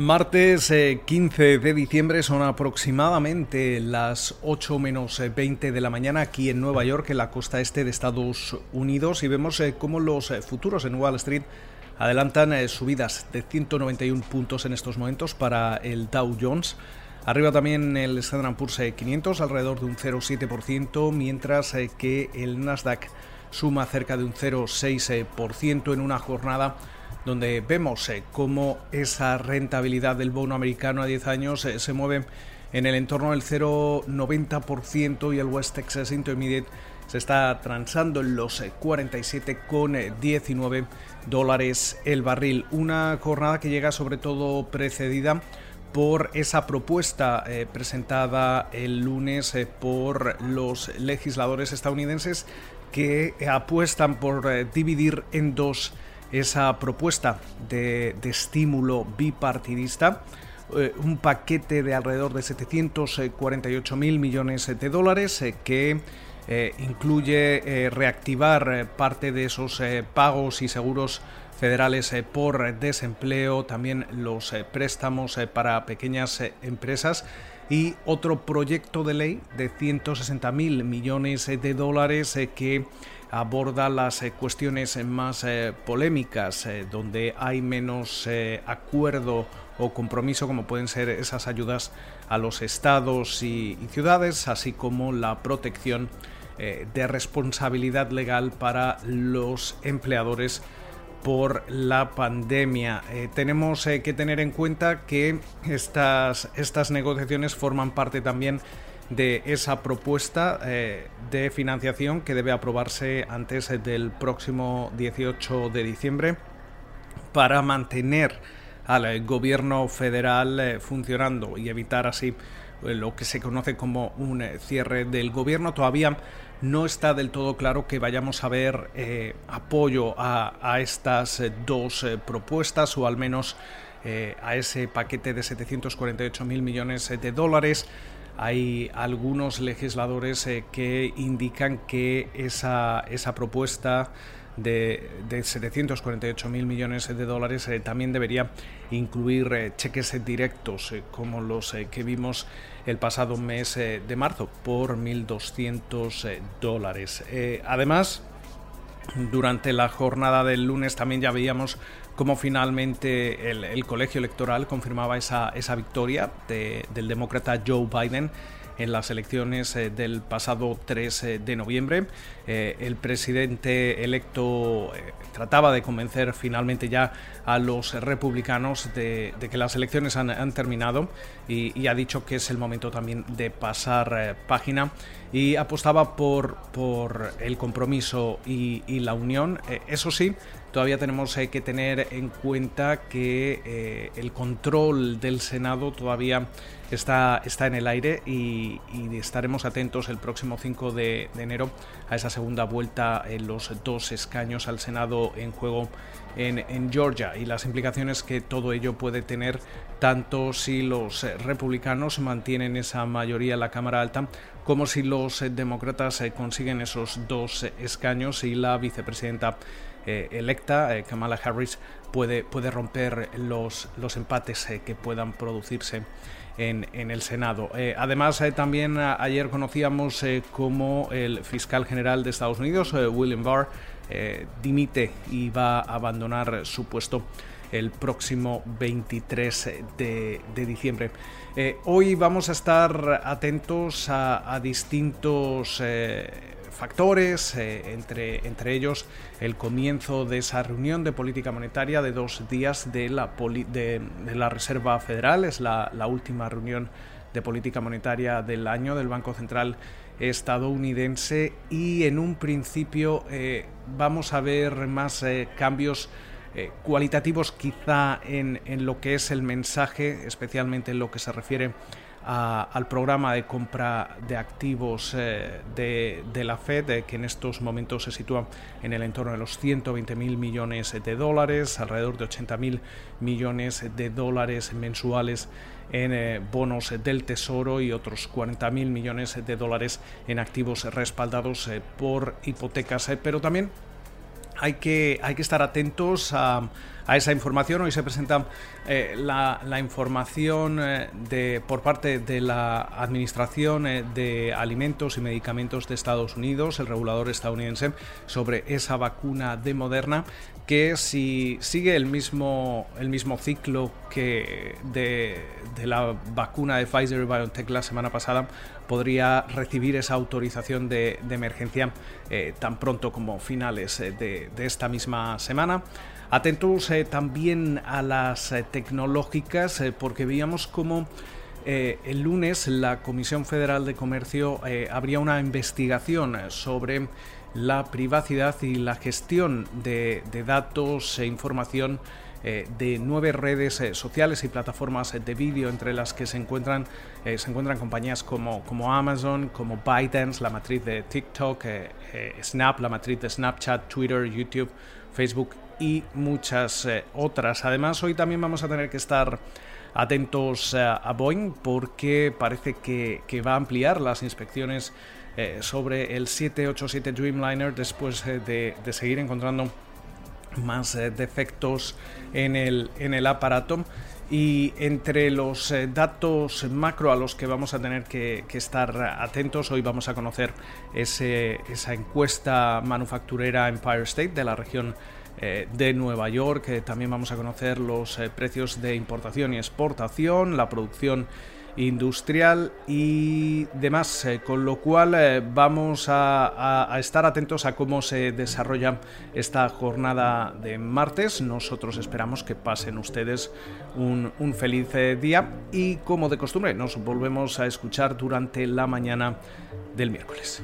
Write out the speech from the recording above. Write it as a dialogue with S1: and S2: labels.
S1: Martes 15 eh, de diciembre son aproximadamente las 8 menos 20 eh, de la mañana aquí en Nueva York, en la costa este de Estados Unidos, y vemos eh, cómo los futuros en Wall Street adelantan subidas de 191 puntos en estos momentos para el Dow Jones. Arriba también el Standard Poor's 500, alrededor de un 0,7%, mientras que el Nasdaq suma cerca de un 0,6% en una jornada donde vemos eh, cómo esa rentabilidad del bono americano a 10 años eh, se mueve en el entorno del 0,90% y el West Texas Intermediate se está transando en los 47,19 eh, dólares el barril. Una jornada que llega sobre todo precedida por esa propuesta presentada el lunes por los legisladores estadounidenses que apuestan por dividir en dos esa propuesta de, estímulo bipartidista. Eh, un paquete de alrededor de 748 mil millones de dólares eh, que eh, incluye reactivar parte de esos pagos y seguros federales por desempleo, también los préstamos para pequeñas empresas y otro proyecto de ley de 160 mil millones de dólares que aborda las eh, cuestiones más eh, polémicas, eh, donde hay menos acuerdo o compromiso, como pueden ser esas ayudas a los estados y, ciudades, así como la protección de responsabilidad legal para los empleadores por la pandemia. tenemos que tener en cuenta que estas, estas negociaciones forman parte también de esa propuesta eh, de financiación que debe aprobarse antes del próximo 18 de diciembre para mantener al gobierno federal eh, funcionando y evitar así eh, lo que se conoce como un cierre del gobierno. Todavía no está del todo claro que vayamos a ver apoyo a, a, estas dos propuestas o al menos a ese paquete de 748 mil millones de dólares hay algunos legisladores eh, que indican que esa, esa propuesta de, de 748 mil millones de dólares eh, también debería incluir eh, cheques directos como los que vimos el pasado mes de marzo por 1.200 dólares. además, durante la jornada del lunes también ya veíamos cómo finalmente el, colegio electoral confirmaba esa, victoria del demócrata Joe Biden en las elecciones eh, del pasado 3 eh, de noviembre. Eh, el presidente electo trataba de convencer finalmente ya a los republicanos de, que las elecciones han, terminado y, ha dicho que es el momento también de pasar página y apostaba por, el compromiso y la unión. eso sí, todavía tenemos que tener en cuenta que el control del Senado todavía está, está en el aire y, estaremos atentos el próximo 5 de, enero a esa segunda vuelta en los dos escaños al Senado en juego en, Georgia y las implicaciones que todo ello puede tener tanto si los republicanos mantienen esa mayoría en la Cámara Alta como si los demócratas consiguen esos dos escaños y la vicepresidenta eh, electa, eh, Kamala Harris, puede, puede romper los, los empates eh, que puedan producirse en, el Senado. Además, también ayer conocíamos cómo el fiscal general de Estados Unidos, William Barr, dimite y va a abandonar su puesto el próximo 23 de, diciembre. hoy vamos a estar atentos a distintos factores, eh, entre, entre ellos el comienzo de esa reunión de política monetaria de dos días de la, de, la Reserva Federal, es la, última reunión de política monetaria del año del Banco Central estadounidense y en un principio eh, vamos a ver más eh, cambios cualitativos quizá en, en, lo que es el mensaje, especialmente en lo que se refiere al programa de compra de activos eh, de, la Fed, eh, que en estos momentos se sitúa en el entorno de los 120 mil millones de dólares, alrededor de 80 mil millones de dólares mensuales en eh, bonos del Tesoro y otros 40 mil millones de dólares en activos respaldados por hipotecas, pero también hay que, hay que estar atentos a, a esa información. Hoy se presenta eh, la, información eh, de, por parte de la Administración eh, de Alimentos y Medicamentos de Estados Unidos, el regulador estadounidense, sobre esa vacuna de Moderna que si sigue el mismo, el mismo ciclo que de, la vacuna de Pfizer y BioNTech la semana pasada, podría recibir esa autorización de, emergencia tan pronto como finales de, de esta misma semana. Atentos eh, también a las eh, tecnológicas eh, porque veíamos como el lunes la Comisión Federal de Comercio habría una investigación sobre la privacidad y la gestión de, datos e información de nueve redes sociales y plataformas de vídeo entre las que se encuentran, se encuentran compañías como, como Amazon, como ByteDance, la matriz de TikTok, Snap, la matriz de Snapchat, Twitter, YouTube, Facebook y muchas eh, otras. Además, hoy también vamos a tener que estar atentos eh, a Boeing porque parece que, va a ampliar las inspecciones eh, sobre el 787 Dreamliner después de, seguir encontrando más defectos en el, en el aparato. Y entre los datos macro a los que vamos a tener que, estar atentos, hoy vamos a conocer esa encuesta manufacturera Empire State de la región eh, de Nueva York. Eh, también vamos a conocer los eh, precios de importación y exportación, la producción industrial y demás, con lo cual vamos a, estar atentos a cómo se desarrolla esta jornada de martes. Nosotros esperamos que pasen ustedes un feliz día y como de costumbre nos volvemos a escuchar durante la mañana del miércoles.